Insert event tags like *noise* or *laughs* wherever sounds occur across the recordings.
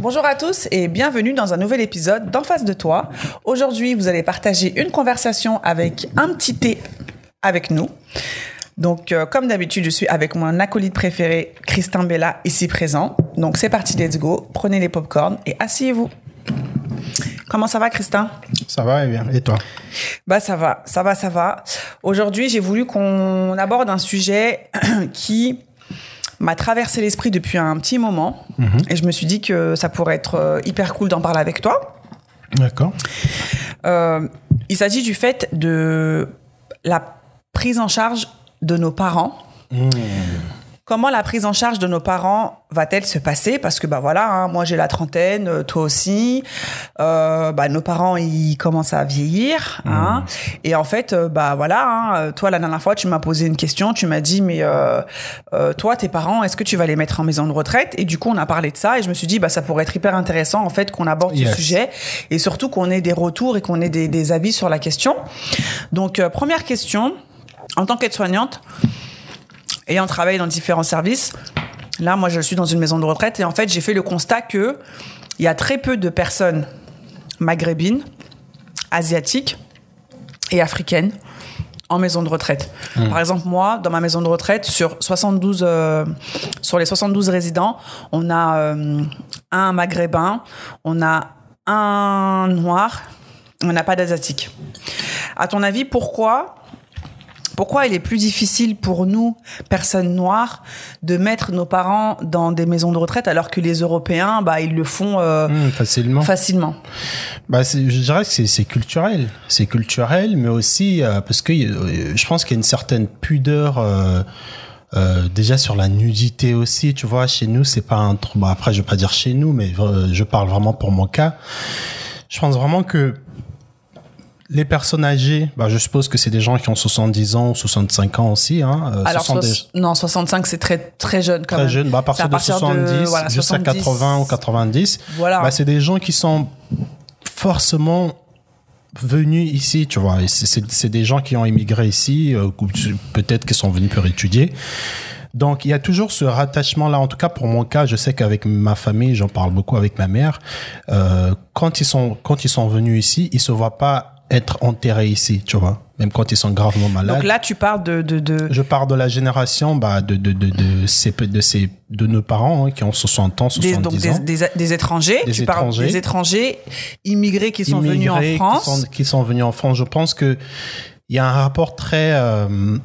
Bonjour à tous et bienvenue dans un nouvel épisode d'En face de toi. Aujourd'hui, vous allez partager une conversation avec un petit thé avec nous. Donc, euh, comme d'habitude, je suis avec mon acolyte préféré, Christin Bella, ici présent. Donc, c'est parti, let's go. Prenez les popcorns et asseyez-vous. Comment ça va, Christin? Ça va et bien. Et toi? Bah, ça va, ça va, ça va. Aujourd'hui, j'ai voulu qu'on aborde un sujet *clears throat* qui m'a traversé l'esprit depuis un petit moment. Et je me suis dit que ça pourrait être euh, hyper cool d'en parler avec toi. D'accord. Euh, il s'agit du fait de la prise en charge de nos parents. Comment la prise en charge de nos parents va-t-elle se passer? Parce que bah voilà, hein, moi j'ai la trentaine, euh, toi aussi. Euh, bah, nos parents ils commencent à vieillir, hein. et en fait euh, bah voilà, hein, toi la dernière fois tu m'as posé une question, tu m'as dit mais euh, euh, toi tes parents est-ce que tu vas les mettre en maison de retraite? Et du coup on a parlé de ça et je me suis dit bah ça pourrait être hyper intéressant en fait qu'on aborde Yes. ce sujet et surtout qu'on ait des retours et qu'on ait des, des avis sur la question. Donc euh, première question, en tant qu'aide-soignante ayant travaillé dans différents services, là, moi, je suis dans une maison de retraite et en fait, j'ai fait le constat que il y a très peu de personnes maghrébines, asiatiques et africaines en maison de retraite. Par exemple, moi, dans ma maison de retraite, sur 72, euh, sur les 72 résidents, on a euh, un maghrébin, on a un noir, on n'a pas d'asiatique. À ton avis, pourquoi pourquoi il est plus difficile pour nous, personnes noires, de mettre nos parents dans des maisons de retraite alors que les Européens, bah, ils le font euh, Hum, facilement. facilement? Bah, je dirais que c'est c'est culturel. C'est culturel, mais aussi euh, parce que euh, je pense qu'il y a une certaine pudeur. euh, euh, déjà sur la nudité aussi, tu vois, chez nous, c'est pas un truc. Bon, après, je vais pas dire chez nous, mais euh, je parle vraiment pour mon cas. Je pense vraiment que les personnes âgées, bah, je suppose que c'est des gens qui ont 70 ans ou 65 ans aussi. Hein, euh, Alors, ce sont des- soix- non, 65, c'est très, très jeune quand très même. jeunes, bah, à C'est partir, de 70 voilà, jusqu'à 70. 80 ou 90. Voilà. Bah, c'est des gens qui sont forcément venus ici, tu vois. C'est- des gens qui ont immigré ici, euh, peut-être qui sont venus pour étudier. Donc, il y a toujours ce rattachement-là. En tout cas, pour mon cas, je sais qu'avec ma famille, j'en parle beaucoup avec ma mère. Euh, quand ils sont quand ils sont venus ici, ils se voient pas être enterrés ici, tu vois. Même quand ils sont gravement malades. Donc là, tu parles de, de, de- Je pars de la génération bah, de, de, de, de, ces, de, ces, de nos parents hein, qui ont 60 ans, 70 des, donc des, ans. des, des étrangers. Des tu étrangers. des étrangers immigrés qui sont venus en France. Qui sont, qui sont venus en France. Je pense que il y a un rapport très... euh,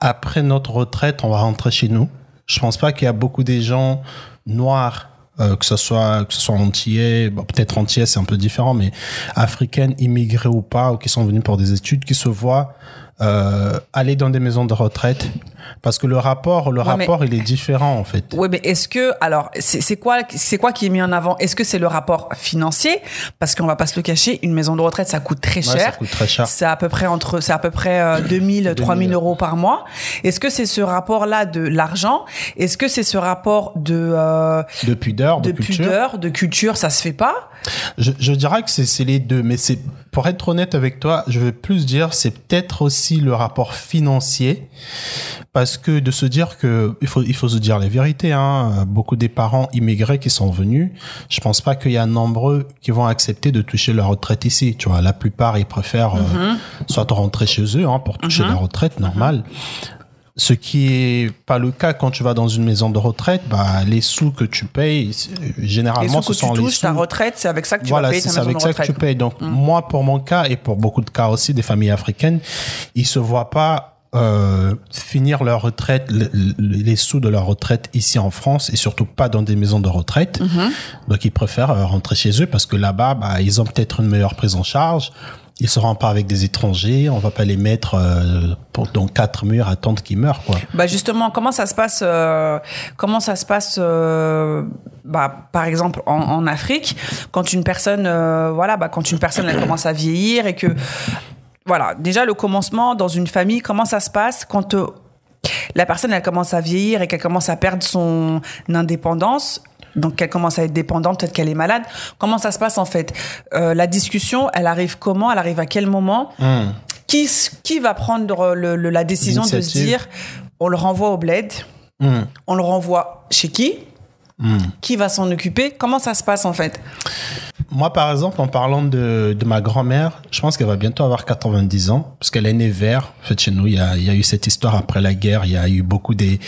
après notre retraite, on va rentrer chez nous. Je pense pas qu'il y a beaucoup des gens noirs, euh, que ce soit que ce soit antillais, bon, peut-être antillais c'est un peu différent, mais africaines, immigrés ou pas, ou qui sont venus pour des études, qui se voient euh, aller dans des maisons de retraite, parce que le rapport, le Ouais, mais- rapport, il est différent en fait. Oui, mais est-ce que alors c'est quoi c'est quoi qui est mis en avant? Est-ce que c'est le rapport financier? Parce qu'on va pas se le cacher, une maison de retraite ça coûte très Ouais, cher. ça coûte très cher. C'est à peu près entre c'est à peu près euh, 2000 3000 euros par mois. Est-ce que c'est ce rapport-là de l'argent? Est-ce que c'est ce rapport de euh, De pudeur, de, de culture? pudeur, de culture Ça se fait pas? Je, je dirais que c'est c'est les deux, mais c'est pour être honnête avec toi, je vais plus dire c'est peut-être aussi le rapport financier, parce que de se dire que il faut il faut se dire la vérité. Hein, beaucoup des parents immigrés qui sont venus, je pense pas qu'il y a nombreux qui vont accepter de toucher leur retraite ici. Tu vois, la plupart ils préfèrent euh, soit rentrer chez eux hein, pour toucher leur retraite normale. Ce qui est pas le cas quand tu vas dans une maison de retraite, bah les sous que tu payes, Les généralement sous ce que sont tu les touches, ta sous retraite, c'est avec ça que tu voilà, vas payer c'est ta maison avec de ça retraite. que tu payes. Donc, moi, pour mon cas et pour beaucoup de cas aussi des familles africaines, ils se voient pas euh, finir leur retraite, le- le- les sous de leur retraite ici en France et surtout pas dans des maisons de retraite. Donc, ils préfèrent euh, rentrer chez eux parce que là-bas, bah, ils ont peut-être une meilleure prise en charge. Ils seront pas avec des étrangers. On va pas les mettre euh, dans quatre murs à attendre qu'ils meurent, quoi. Bah justement, comment ça se passe euh, Comment ça se passe euh, bah, Par exemple, en, en Afrique, quand une personne, voilà, bah, quand une personne elle commence à vieillir et que, voilà, déjà le commencement dans une famille, comment ça se passe quand la personne elle commence à vieillir et qu'elle commence à perdre son indépendance donc qu'elle commence à être dépendante, peut-être qu'elle est malade. Comment ça se passe en fait? Euh, La discussion, elle arrive comment? Elle arrive à quel moment? Hum. qui, qui va prendre le- le- la décision de se dire on le renvoie au bled? Hum. on le renvoie chez qui? Qui va s'en occuper? Comment ça se passe en fait? Moi, par exemple, en parlant de, de ma grand-mère, je pense qu'elle va bientôt avoir 90 ans, parce qu'elle est née vert. En fait, chez nous, il y a, il y a eu cette histoire après la guerre. Il y a eu beaucoup des,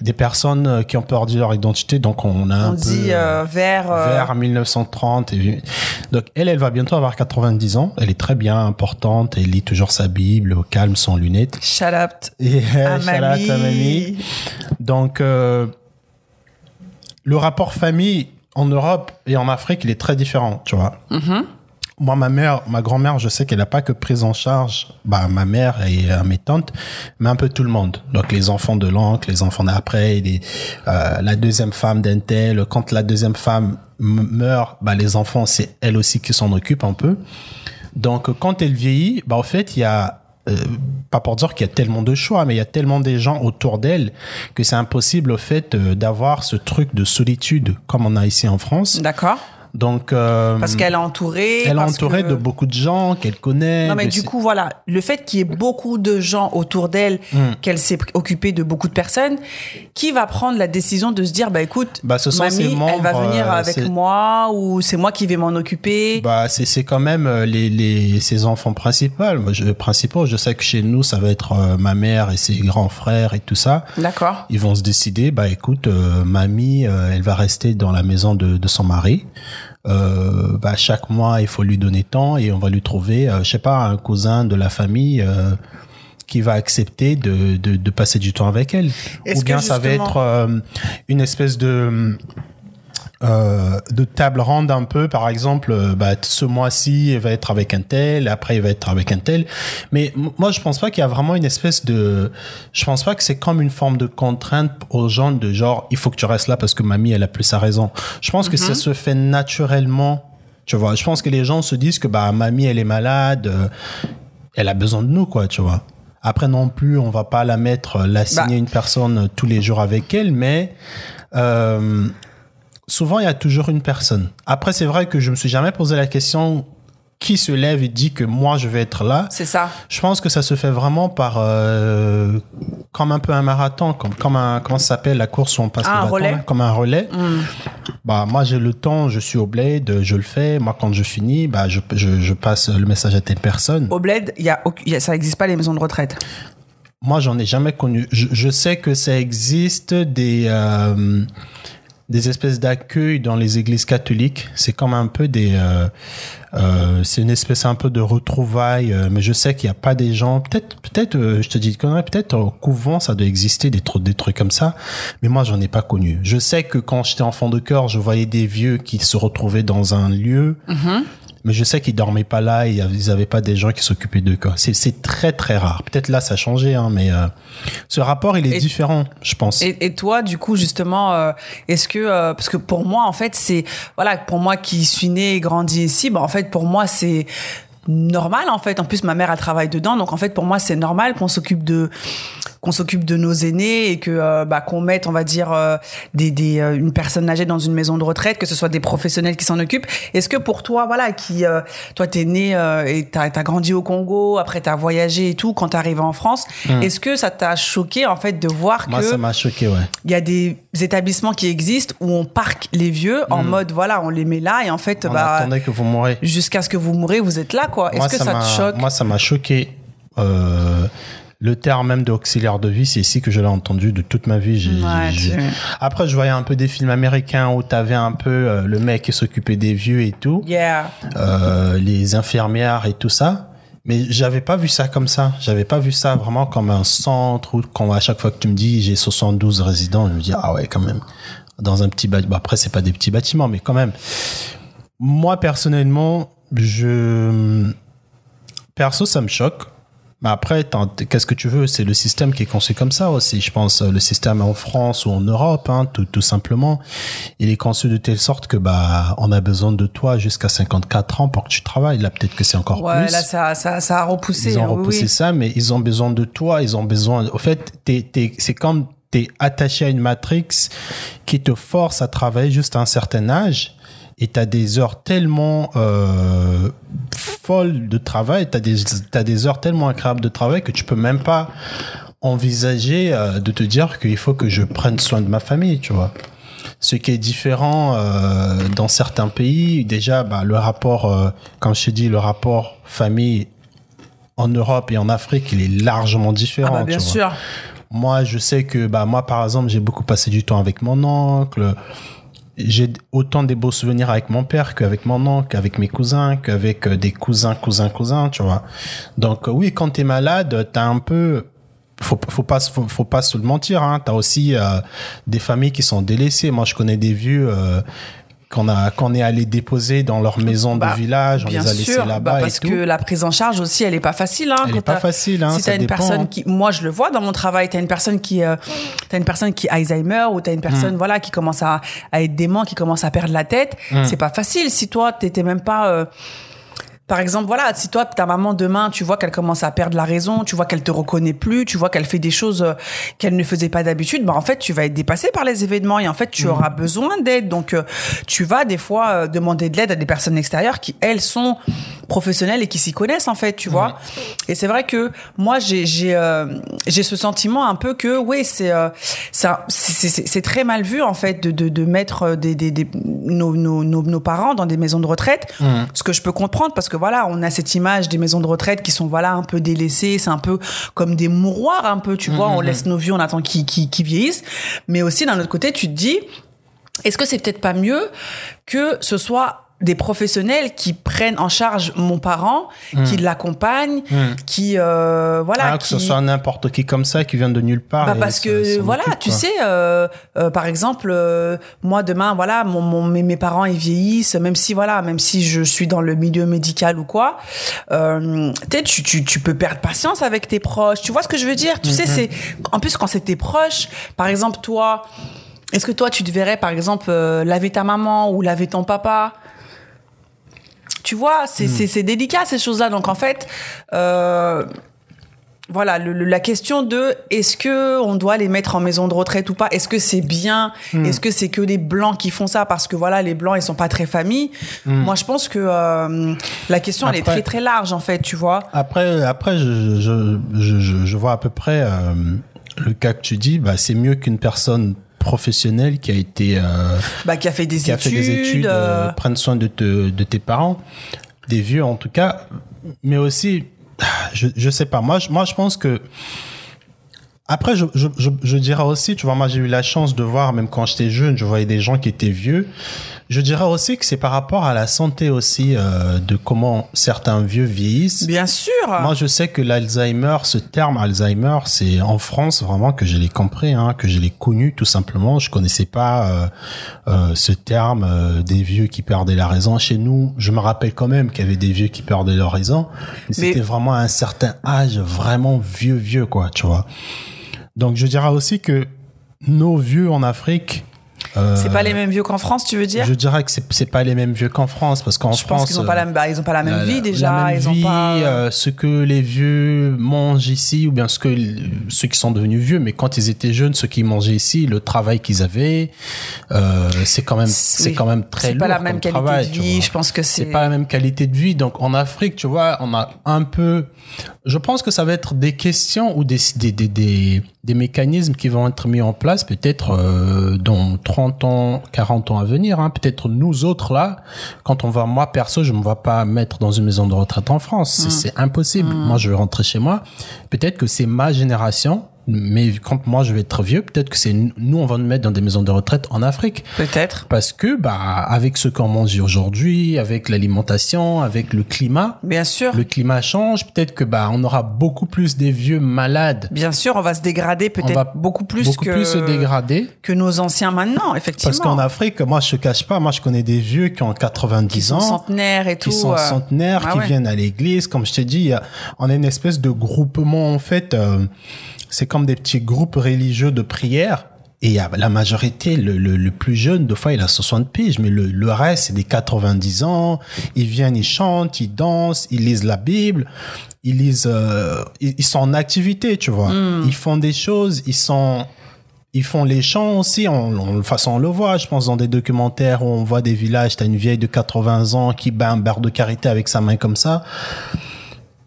des personnes euh, qui ont perdu leur identité, donc on a un On peu... dit euh, vers. euh, vers 1930. Et... Donc, elle, elle va bientôt avoir 90 ans. Elle est très bien importante. Elle lit toujours sa Bible au calme, sans lunettes. Shout out Et à shout out à mamie. Donc, euh, le rapport famille en Europe et en Afrique, il est très différent, tu vois. Moi, ma mère, ma grand-mère, je sais qu'elle n'a pas que prise en charge, bah, ma mère et euh, mes tantes, mais un peu tout le monde. Donc, les enfants de l'oncle, les enfants d'après, les, euh, la deuxième femme d'un tel. Quand la deuxième femme meurt, bah, les enfants, c'est elle aussi qui s'en occupe un peu. Donc, quand elle vieillit, bah, en fait, il y a, euh, pas pour dire qu'il y a tellement de choix, mais il y a tellement des gens autour d'elle que c'est impossible, au fait, euh, d'avoir ce truc de solitude comme on a ici en France. D'accord. Donc, euh, Parce qu'elle est entourée. elle est entourée que- de beaucoup de gens qu'elle connaît. Non, mais du ses- coup, voilà, le fait qu'il y ait beaucoup de gens autour d'elle, Hmm. qu'elle s'est occupée de beaucoup de personnes, qui va prendre la décision de se dire, bah écoute, Bah, ce sont mamie, ses elle va membres, venir euh, avec moi ou c'est moi qui vais m'en occuper. Bah, c'est c'est quand même euh, les, les ses enfants principaux. Moi, je, principaux. Je sais que chez nous, ça va être euh, ma mère et ses grands frères et tout ça. D'accord. Ils vont se décider. Bah, écoute, euh, mamie, euh, elle va rester dans la maison de, de son mari. Euh, bah, chaque mois, il faut lui donner temps et on va lui trouver, euh, je sais pas, un cousin de la famille. euh, qui va accepter de, de, de passer du temps avec elle. Ou bien ça va être euh, une espèce de euh, de table ronde un peu par exemple euh, bah, ce mois-ci il va être avec un tel après il va être avec un tel. Mais moi je pense pas qu'il y a vraiment une espèce de je pense pas que c'est comme une forme de contrainte aux gens de genre il faut que tu restes là parce que mamie elle a plus sa raison. Je pense que ça se fait naturellement tu vois. Je pense que les gens se disent que bah mamie elle est malade euh, elle a besoin de nous quoi tu vois. Après non plus on va pas la mettre euh, la signer Bah. une personne tous les jours avec elle mais euh, souvent il y a toujours une personne. Après, c'est vrai que je me suis jamais posé la question qui se lève et dit que moi je vais être là. C'est ça. Je pense que ça se fait vraiment par euh, comme un peu un marathon, comme comme un comment ça s'appelle la course où on passe Ah, le bâton, relais. là, comme un relais. Hmm. Bah moi j'ai le temps, je suis au bled, je le fais. Moi quand je finis, bah je je, je passe le message à telle personne. Au bled, il y a, aucun- il y a- ça n'existe pas les maisons de retraite. Moi, j'en ai jamais connu. Je, je sais que ça existe des euh, des espèces d'accueil dans les églises catholiques. C'est comme un peu des, euh, euh, c'est une espèce un peu de retrouvailles. euh, mais je sais qu'il n'y a pas des gens. Peut-être, peut-être, euh, je te dis. Peut-être au couvent, ça doit exister des trucs, des trucs comme ça. Mais moi, j'en ai pas connu. Je sais que quand j'étais enfant de cœur, je voyais des vieux qui se retrouvaient dans un lieu. Mais je sais qu'ils dormaient pas là, et ils avaient pas des gens qui s'occupaient d'eux. quoi. C'est très très rare. Peut-être là ça a changé, hein, mais euh, ce rapport il est Et- différent, je pense. Et, et toi, du coup, justement, euh, est-ce que euh, parce que pour moi, en fait, c'est voilà, pour moi qui suis née et grandi ici, bah en fait, pour moi, c'est normal en fait. En plus, ma mère elle travaille dedans, donc en fait, pour moi, c'est normal qu'on s'occupe de qu'on s'occupe de nos aînés et que euh, bah, qu'on mette, on va dire, euh, des, des euh, une personne âgée dans une maison de retraite, que ce soit des professionnels qui s'en occupent. Est-ce que pour toi, voilà, qui toi t'es né et t'as as grandi au Congo, après t'as voyagé et tout, quand t'es arrivé en France, est-ce que ça t'a choqué en fait de voir. Moi que ça m'a choqué, ouais. il y a des établissements qui existent où on parque les vieux en mode voilà on les met là et en fait. On bah attendait que vous mourrez. jusqu'à ce que vous mourrez vous êtes là quoi est-ce que ça, te choque? Moi ça m'a choqué. Euh, le terme même d'auxiliaire de vie, c'est ici que je l'ai entendu de toute ma vie. Ouais, tu- Après, je voyais un peu des films américains où t'avais un peu euh, le mec qui s'occupait des vieux et tout. yeah euh, les infirmières et tout ça. Mais j'avais pas vu ça comme ça. J'avais pas vu ça vraiment comme un centre où quand à chaque fois que tu me dis j'ai 72 résidents, je me dis ah ouais quand même dans un petit bâtiment. Après c'est pas des petits bâtiments mais quand même. Moi personnellement, je perso ça me choque. Mais après, qu'est-ce que tu veux? C'est le système qui est conçu comme ça aussi. Je pense euh, le système en France ou en Europe, hein, tout, tout simplement, il est conçu de telle sorte que bah on a besoin de toi jusqu'à 54 ans pour que tu travailles. Là, peut-être que c'est encore ouais plus. là ça, ça ça a repoussé ils ont hein, repoussé oui. ça, mais ils ont besoin de toi. Ils ont besoin. Au fait, t'es, t'es, c'est comme t'es attaché à une matrix qui te force à travailler juste à un certain âge. Et t'as des heures tellement euh, folles de travail, t'as des t'as des heures tellement incroyables de travail que tu peux même pas envisager euh, de te dire qu'il faut que je prenne soin de ma famille, tu vois. Ce qui est différent euh, dans certains pays, déjà, bah, le rapport, comme je te dis, le rapport famille en Europe et en Afrique, il est largement différent. Ah bah, bien tu vois. sûr. Moi, je sais que bah moi, par exemple, j'ai beaucoup passé du temps avec mon oncle. J'ai autant des beaux souvenirs avec mon père qu'avec mon oncle, qu'avec mes cousins, qu'avec euh, des cousins, cousins, cousins, tu vois. Donc euh, oui, quand t'es malade, t'as un peu faut faut pas faut, pas se le mentir hein t'as aussi euh, des familles qui sont délaissées moi je connais des vieux euh, qu'on a qu'on est allé déposer dans leur maison Bah, de village on Bien les a laissés là-bas bah, et parce tout que la prise en charge aussi, elle est pas facile. Hein, Elle est pas facile, hein, si t'as une dépend, personne hein. qui, moi je le vois dans mon travail, t'as une personne qui, euh, t'as une personne qui Alzheimer ou t'as une personne Mm. voilà qui commence à, à être dément, qui commence à perdre la tête. Mm. C'est pas facile. Si toi t'étais même pas euh, par exemple, voilà, si toi, ta maman demain, tu vois qu'elle commence à perdre la raison, tu vois qu'elle te reconnaît plus, tu vois qu'elle fait des choses euh, qu'elle ne faisait pas d'habitude, bah en fait, tu vas être dépassé par les événements et en fait, tu auras besoin d'aide. Donc, euh, tu vas des fois euh, demander de l'aide à des personnes extérieures qui elles sont professionnelles et qui s'y connaissent en fait, tu vois. Et c'est vrai que moi, j'ai j'ai euh, j'ai ce sentiment un peu que oui, c'est euh, très mal vu en fait de de, de mettre des, des, des nos, nos, nos, nos parents dans des maisons de retraite. Ce que je peux comprendre parce que voilà, on a cette image des maisons de retraite qui sont voilà un peu délaissées, c'est un peu comme des mouroirs un peu, tu vois, on laisse nos vieux, on attend qu'ils vieillissent. Mais aussi d'un autre côté, tu te dis est-ce que c'est peut-être pas mieux que ce soit des professionnels qui prennent en charge mon parent, qui l'accompagnent, qui euh, voilà, Ah, que qui ce soit n'importe qui comme ça qui vient de nulle part bah parce que voilà, tu quoi. sais, euh, euh, par exemple, euh, moi demain, voilà, mon, mon mes, mes parents ils vieillissent, même si voilà, même si je suis dans le milieu médical ou quoi, euh, tu tu, tu peux perdre patience avec tes proches. Tu vois ce que je veux dire? Tu sais, c'est en plus quand c'est tes proches, par exemple toi, est-ce que toi tu te verrais par exemple euh, laver ta maman ou laver ton papa? Tu vois, c'est c'est délicat ces choses-là. Donc en fait, euh, voilà, le- le- la question de est-ce que on doit les mettre en maison de retraite ou pas? Est-ce que c'est bien? Hmm. Est-ce que c'est que des blancs qui font ça? Parce que voilà, les blancs ils sont pas très familles Moi, je pense que euh, la question elle est Hmm. Très très large en fait, tu vois. Après, après, je, je, je, je, je vois à peu près euh, le cas que tu dis. Bah, c'est mieux qu'une personne professionnelle qui a été, euh, Bah qui a fait des qui a études. fait des études, euh, euh, prenne soin de, te, de tes parents, des vieux en tout cas, mais aussi, je, je sais pas. Moi, je, moi, je pense que après, je, je, je, je dirais aussi, tu vois, moi j'ai eu la chance de voir, même quand j'étais jeune, je voyais des gens qui étaient vieux. Je dirais aussi que c'est par rapport à la santé aussi, euh, de comment certains vieux vieillissent. Bien sûr. Moi, je sais que l'Alzheimer, ce terme Alzheimer, c'est en France vraiment que je l'ai compris, hein, que je l'ai connu tout simplement. Je connaissais pas euh, euh, ce terme euh, des vieux qui perdaient la raison. Chez nous, je me rappelle quand même qu'il y avait des vieux qui perdaient leur raison, mais, Mais- c'était vraiment à un certain âge, vraiment vieux, vieux, quoi, tu vois. Donc, je dirais aussi que nos vieux en Afrique, c'est pas les mêmes vieux qu'en France, tu veux dire je dirais que c'est c'est pas les mêmes vieux qu'en France, parce qu'en Je France, pense qu'ils ont pas euh, la, bah, ils ont pas la même la- vie déjà. la même ils vie, ont pas. euh, ce que les vieux mangent ici, ou bien ce que ceux qui sont devenus vieux, mais quand ils étaient jeunes, ceux qui mangeaient ici, le travail qu'ils avaient, euh, c'est quand même, c'est Oui. quand même très C'est lourd. pas la même qualité travail, de vie. Je pense que C'est c'est. pas la même qualité de vie. Donc en Afrique, tu vois, on a un peu. Je pense que ça va être des questions ou des des des des, des mécanismes qui vont être mis en place peut-être euh, dans 30 ans, 40 ans à venir. Hein. Peut-être nous autres là, quand on va, moi perso, je me vois pas mettre dans une maison de retraite en France. C'est- C'est impossible. Moi, je vais rentrer chez moi. Peut-être que c'est ma génération. Mais quand moi je vais être vieux, peut-être que c'est nous on va nous mettre dans des maisons de retraite en Afrique Peut-être. parce que bah avec ce qu'on mange aujourd'hui, avec l'alimentation, avec le climat, Bien sûr. le climat change. Peut-être que bah on aura beaucoup plus des vieux malades, Bien sûr, on va se dégrader On peut-être va beaucoup plus beaucoup que plus se dégrader. que nos anciens maintenant, effectivement. Parce qu'en Afrique, moi je cache pas, moi je connais des vieux qui ont 90 Qui sont ans, centenaires et tout. qui sont euh, centenaires, ah qui ouais. viennent à l'église. Comme je t'ai dit, a- on est une espèce de groupement en fait. euh, c'est comme des petits groupes religieux de prière. Et la majorité, le, le, le plus jeune, deux fois, il a 60 piges, mais le, le reste, c'est des 90 ans. Ils viennent, ils chantent, ils dansent, ils lisent la Bible, ils lisent, euh, ils, ils sont en activité, tu vois. Hmm. Ils font des choses, ils sont, ils font les chants aussi, on, on, de toute façon on le voit, je pense dans des documentaires où on voit des villages, t'as une vieille de 80 ans qui bat un beurre de karité avec sa main comme ça.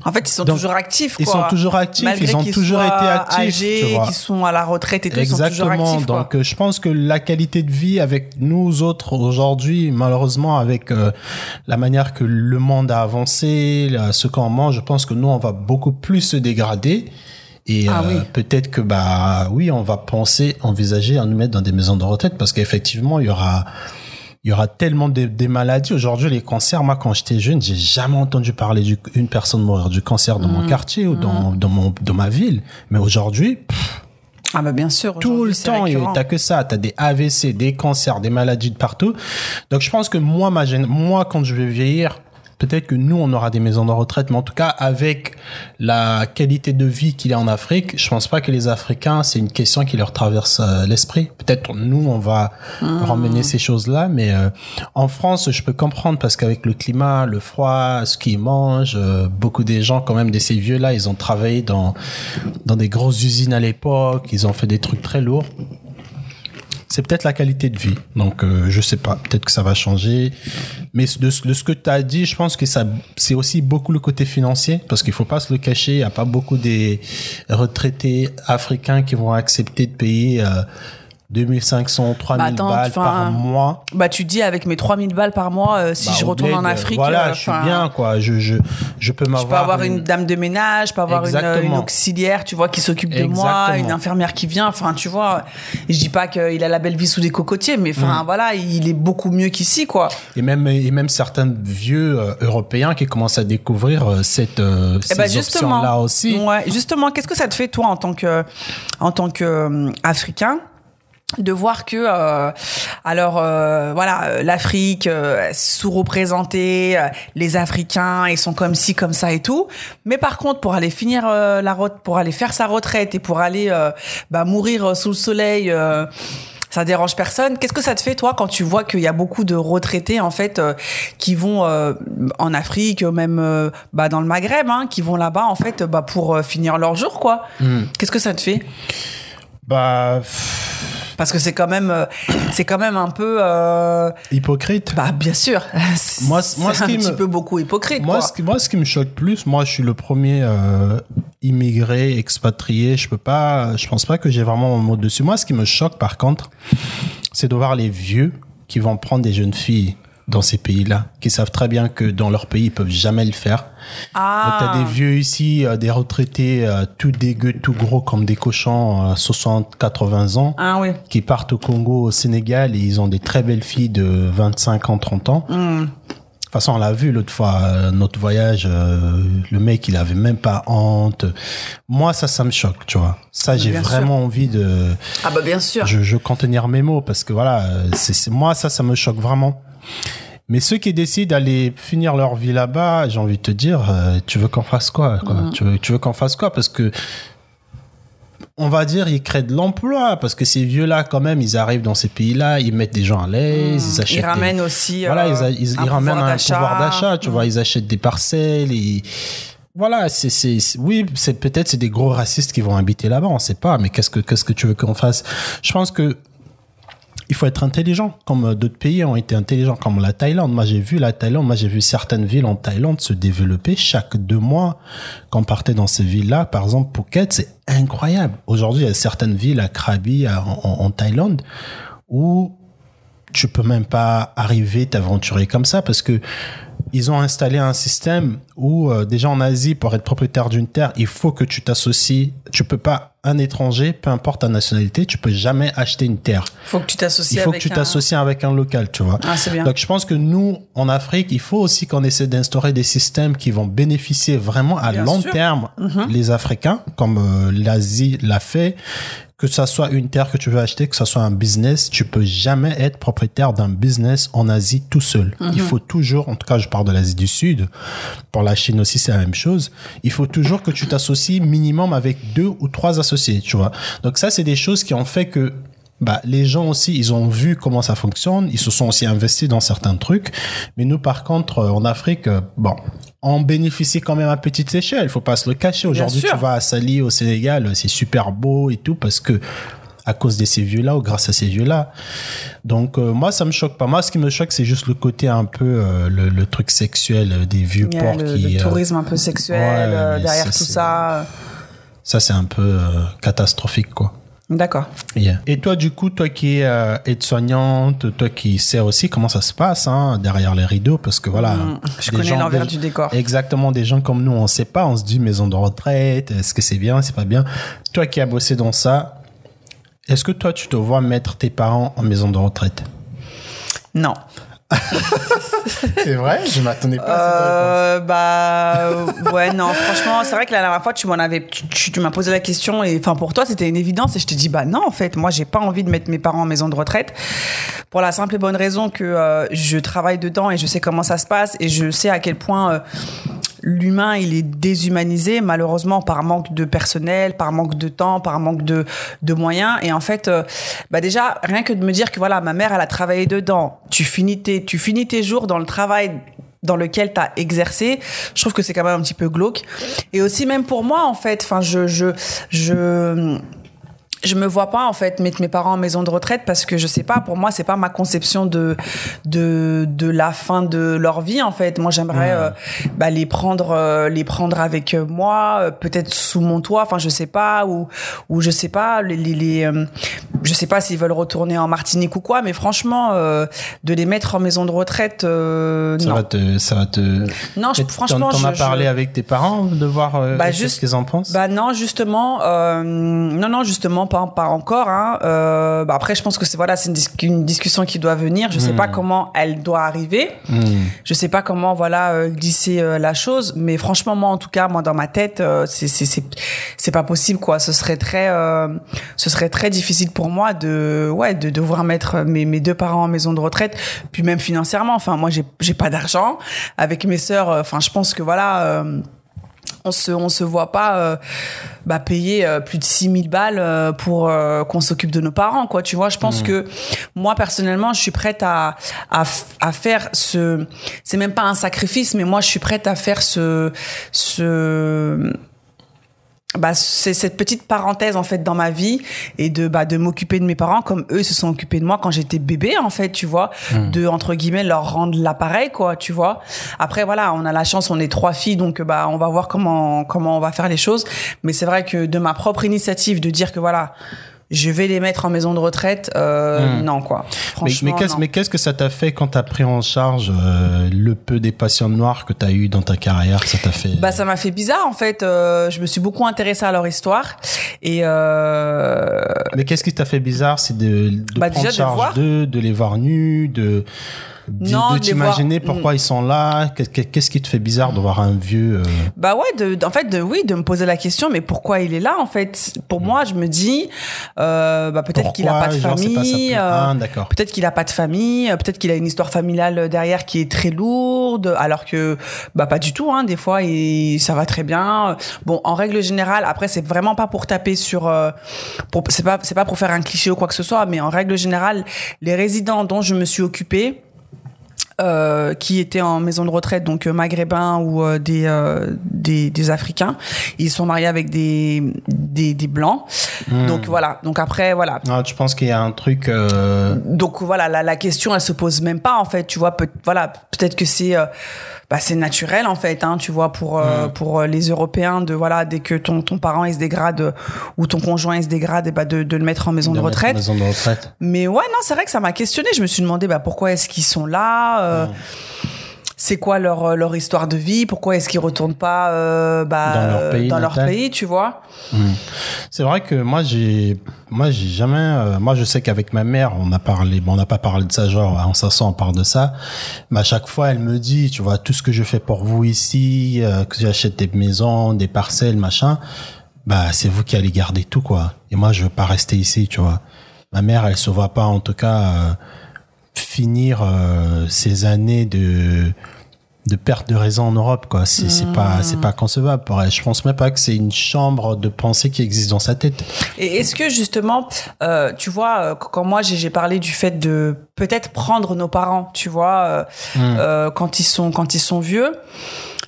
En fait, ils sont Donc, toujours actifs. ils quoi. sont toujours actifs, Malgré ils ont toujours été actifs, âgés, tu vois. qu'ils sont à la retraite et tout, ils sont toujours Exactement. actifs. Donc, euh, je pense que la qualité de vie avec nous autres aujourd'hui, malheureusement, avec euh, la manière que le monde a avancé, ce qu'on mange, je pense que nous, on va beaucoup plus se dégrader. Et Ah euh, oui. peut-être que bah oui, on va penser, envisager à nous mettre dans des maisons de retraite parce qu'effectivement, il y aura il y aura tellement de, des maladies. Aujourd'hui, les cancers, moi, quand j'étais jeune, j'ai jamais entendu parler d'une personne mourir du cancer dans Mmh. mon quartier ou dans, dans, mon, dans ma ville. Mais aujourd'hui, Ah bah bien sûr. tout le temps, t'as que ça. T'as des AVC, des cancers, des maladies de partout. Donc, je pense que moi, ma gêne, moi, quand je vais vieillir, peut-être que nous, on aura des maisons de retraite, mais en tout cas, avec la qualité de vie qu'il y a en Afrique, je pense pas que les Africains, c'est une question qui leur traverse euh, l'esprit. Peut-être nous, on va ramener ces choses-là, mais euh, en France, je peux comprendre parce qu'avec le climat, le froid, ce qu'ils mangent, euh, beaucoup des gens, quand même, de ces vieux-là, ils ont travaillé dans dans des grosses usines à l'époque, ils ont fait des trucs très lourds. C'est peut-être la qualité de vie. Donc, euh, je sais pas. Peut-être que ça va changer. Mais de, ce- que tu as dit, je pense que ça, c'est aussi beaucoup le côté financier. Parce qu'il faut pas se le cacher. Il n'y a pas beaucoup des retraités africains qui vont accepter de payer euh, 2500, 3000 Bah, attends, balles par mois. Bah tu dis avec mes 3000 balles par mois, euh, si Bah, je retourne en bled, Afrique, Voilà, euh, je suis bien, quoi. Je, je, je peux m'avoir. Je peux avoir une dame de ménage, je peux avoir une, euh, auxiliaire, tu vois, qui s'occupe de moi, une infirmière qui vient. Enfin, tu vois, je dis pas qu'il a la belle vie sous des cocotiers, mais Mm. enfin, voilà, il est beaucoup mieux qu'ici, quoi. Et même, et même certains vieux euh, Européens qui commencent à découvrir euh, cette, euh, Eh ces ben justement, options-là aussi. Ouais, justement, qu'est-ce que ça te fait toi en tant que en tant que euh, africain de voir que euh, alors euh, voilà euh, l'Afrique euh, sous-représentée euh, les Africains ils sont comme ci comme ça et tout mais par contre pour aller finir euh, la re- pour aller faire sa retraite et pour aller euh, bah, mourir sous le soleil euh, ça dérange personne. Qu'est-ce que ça te fait toi quand tu vois qu'il y a beaucoup de retraités en fait euh, qui vont euh, en Afrique, même euh, bah, dans le Maghreb, hein, qui vont là-bas en fait bah, pour finir leur jour quoi? Hmm. Qu'est-ce que ça te fait? Bah, pff, Parce que c'est quand même euh, c'est quand même un peu euh, hypocrite. bah bien sûr. Moi, *laughs* c'est moi, ce un qui petit me- peu beaucoup hypocrite Moi quoi. ce, qui, moi, ce qui me choque plus, moi, je suis le premier euh, immigré, expatrié. Je peux pas, je pense pas que j'ai vraiment mon mot dessus. Moi, ce qui me choque, par contre, c'est de voir les vieux qui vont prendre des jeunes filles dans ces pays-là, qui savent très bien que dans leur pays, ils peuvent jamais le faire. Ah. T'as des vieux ici, euh, des retraités euh, tout dégueux, tout gros comme des cochons, euh, 60, 80 ans, Ah oui. qui partent au Congo, au Sénégal, et ils ont des très belles filles de 25 ans, 30 ans. Hmm. De toute façon, on l'a vu l'autre fois, euh, notre voyage, euh, le mec, il avait même pas honte. Moi, ça, ça me choque, tu vois. Ça, j'ai vraiment envie de, Ah bah bien sûr. je, je contenir mes mots parce que voilà, c'est c'est- moi, ça, ça me choque vraiment. Mais ceux qui décident d'aller finir leur vie là-bas, j'ai envie de te dire, euh, tu veux qu'on fasse quoi, quoi Tu veux, tu veux qu'on fasse quoi? Parce que on va dire, ils créent de l'emploi parce que ces vieux-là, quand même, ils arrivent dans ces pays-là, ils mettent des gens à l'aise, ils achètent. Ils des- ramènent aussi voilà, euh, ils, a- ils, un ils ramènent un pouvoir d'achat, tu vois, ils achètent des parcelles, ils... Voilà, c'est, oui, c'est peut-être c'est des gros racistes qui vont habiter là-bas, on sait pas, mais qu'est-ce que, qu'est-ce que tu veux qu'on fasse? Je pense que il faut être intelligent, comme d'autres pays ont été intelligents, comme la Thaïlande. Moi, j'ai vu la Thaïlande, moi, j'ai vu certaines villes en Thaïlande se développer chaque deux mois. Quand partait dans ces villes-là, par exemple, Phuket, c'est incroyable. Aujourd'hui, il y a certaines villes à Krabi, en, en Thaïlande, où tu peux même pas arriver t'aventurer comme ça parce que ils ont installé un système où euh, déjà en Asie pour être propriétaire d'une terre il faut que tu t'associes tu peux pas un étranger peu importe ta nationalité tu peux jamais acheter une terre Faut que tu t'associes il faut que tu un- t'associes avec un local tu vois Ah, c'est bien. donc je pense que nous en Afrique il faut aussi qu'on essaie d'instaurer des systèmes qui vont bénéficier vraiment à Bien long sûr. Mhm. terme les Africains comme euh, l'Asie l'a fait que ça soit une terre que tu veux acheter, que ça soit un business, tu peux jamais être propriétaire d'un business en Asie tout seul. Mhm. Il faut toujours, en tout cas, je parle de l'Asie du Sud. Pour la Chine aussi, c'est la même chose. Il faut toujours que tu t'associes minimum avec deux ou trois associés, tu vois. Donc ça, c'est des choses qui ont fait que bah, les gens aussi, ils ont vu comment ça fonctionne, ils se sont aussi investis dans certains trucs. Mais nous, par contre, euh, en Afrique, euh, bon, on bénéficie quand même à petite échelle. Il faut pas se le cacher. Aujourd'hui, tu vas à Sali, au Sénégal, c'est super beau et tout parce que à cause de ces vieux-là ou grâce à ces vieux-là. Donc euh, moi, ça me choque pas. Moi, ce qui me choque, c'est juste le côté un peu euh, le, le truc sexuel euh, des vieux Il y a porcs le, qui. le euh, tourisme un peu sexuel ouais, euh, derrière ça, tout ça. ça, c'est un peu euh, catastrophique, quoi. D'accord. Yeah. Et toi, du coup, toi qui es euh, aide-soignante, toi qui sais aussi comment ça se passe hein, derrière les rideaux, parce que voilà. Mm, je connais l'envers du décor. Exactement, des gens comme nous, on sait pas, on se dit maison de retraite, est-ce que c'est bien, c'est pas bien? Toi qui as bossé dans ça, est-ce que toi tu te vois mettre tes parents en maison de retraite? Non. *laughs* *laughs* C'est vrai, je m'attendais pas à Euh, bah ouais non franchement c'est vrai que la dernière fois tu m'en avais m'as posé la question et enfin pour toi c'était une évidence et je te dis bah non en fait moi j'ai pas envie de mettre mes parents en maison de retraite pour la simple et bonne raison que euh, je travaille dedans et je sais comment ça se passe et je sais à quel point euh, l'humain il est déshumanisé malheureusement par manque de personnel par manque de temps par manque de, de moyens et en fait euh, bah déjà rien que de me dire que voilà ma mère elle a travaillé dedans tu finis tes tu finis tes jours dans le travail dans lequel tu as exercé, je trouve que c'est quand même un petit peu glauque. Et aussi même pour moi en fait, enfin je je je je me vois pas en fait mettre mes parents en maison de retraite parce que je sais pas pour moi c'est pas ma conception de de de la fin de leur vie en fait moi j'aimerais euh, bah, les prendre euh, les prendre avec euh, moi euh, peut-être sous mon toit enfin je sais pas ou ou je sais pas les, les, les, euh, je sais pas s'ils veulent retourner en Martinique ou quoi mais franchement euh, de les mettre en maison de retraite euh, Ça non va te, ça va te. non je, franchement t'en, as parlé je- avec tes parents de voir euh, Bah, juste- qu'ils en pensent? Bah non, justement, euh, non, non, justement, pas, pas encore. Hein. Euh, bah après, je pense que c'est voilà, c'est une, dis- une discussion qui doit venir. Je sais pas comment elle doit arriver. Hmm. Je sais pas comment voilà euh, glisser euh, la chose. Mais franchement, moi, en tout cas, moi, dans ma tête, c'est c'est pas possible quoi. Ce serait très ce serait très difficile pour moi de ouais de devoir mettre mes mes deux parents en maison de retraite. Puis même financièrement. Enfin, moi, j'ai j'ai pas d'argent. Avec mes sœurs, enfin, je pense que voilà. On se on se voit pas euh, bah, payer euh, plus de 6000 balles euh, pour euh, qu'on s'occupe de nos parents quoi. Tu vois je pense que moi personnellement je suis prête à à, à faire ce c'est même pas un sacrifice mais moi je suis prête à faire ce ce bah, c'est cette petite parenthèse en fait dans ma vie et de bah, de m'occuper de mes parents comme eux se sont occupés de moi quand j'étais bébé en fait tu vois de entre guillemets leur rendre l'appareil quoi tu vois. Après voilà on a la chance on est trois filles donc bah on va voir comment comment on va faire les choses. Mais c'est vrai que de ma propre initiative de dire que voilà je vais les mettre en maison de retraite euh, non quoi Mais, franchement mais, qu'est-ce, non. mais qu'est-ce que ça t'a fait quand t'as pris en charge euh, le peu des patients noirs que t'as eu dans ta carrière Ça t'a fait. Bah ça m'a fait bizarre en fait. Euh, je me suis beaucoup intéressée à leur histoire et euh, Mais qu'est-ce qui t'a fait bizarre C'est de, de Bah, prendre déjà de charge d'eux, de les voir nus, de, de, Non, de t'imaginer voir- pourquoi ils sont là. Qu'est- Qu'est-ce qui te fait bizarre de voir un vieux euh, Bah ouais, de, en fait, de, oui, de me poser la question, mais pourquoi il est là en fait? Pour moi, je me dis, euh, bah peut-être qu'il a pas de famille, euh, Ah, d'accord. peut-être qu'il a pas de famille, peut-être qu'il a une histoire familiale derrière qui est très lourde, alors que bah pas du tout. Hein, des fois, il, ça va très bien. Bon, en règle générale, après, c'est vraiment pas pour taper sur, c'est pas, c'est pas pour faire un cliché ou quoi que ce soit, mais en règle générale, les résidents dont je me suis occupée euh, qui étaient en maison de retraite, donc euh, maghrébins ou euh, des, euh, des des Africains. Ils sont mariés avec des des, des blancs. Hmm. Donc voilà. Donc après voilà. Ah, tu penses qu'il y a un truc. euh, Donc voilà, la, la question elle se pose même pas en fait. Tu vois, peut, voilà, peut-être que c'est euh, bah, c'est naturel en fait. Hein, tu vois, pour euh, pour euh, les Européens de voilà, dès que ton ton parent il se dégrade euh, ou ton conjoint il se dégrade, et bah de de le mettre en maison de, retraite. Maison de retraite. Mais ouais, non, c'est vrai que ça m'a questionné. Je me suis demandé bah, pourquoi est-ce qu'ils sont là euh, C'est quoi leur, euh, leur histoire de vie? Pourquoi est-ce qu'ils retournent pas euh, bah, Dans leur pays dans leur natal. pays, tu vois? C'est vrai que moi j'ai moi j'ai jamais euh, moi je sais qu'avec ma mère on a parlé bon on n'a pas parlé de ça genre en s'assoit on parle de ça. Mais à chaque fois elle me dit tu vois tout ce que je fais pour vous ici euh, que j'achète des maisons des parcelles machin bah c'est vous qui allez garder tout quoi. Et moi je veux pas rester ici tu vois. Ma mère elle se voit pas en tout cas euh, finir ces années de de perte de raison en Europe quoi. C'est c'est pas c'est pas concevable. Je pense même pas que c'est une chambre de pensée qui existe dans sa tête. Et est-ce que justement, euh, tu vois, euh, quand moi j'ai parlé du fait de peut-être prendre nos parents, tu vois, euh, euh, quand ils sont quand ils sont vieux,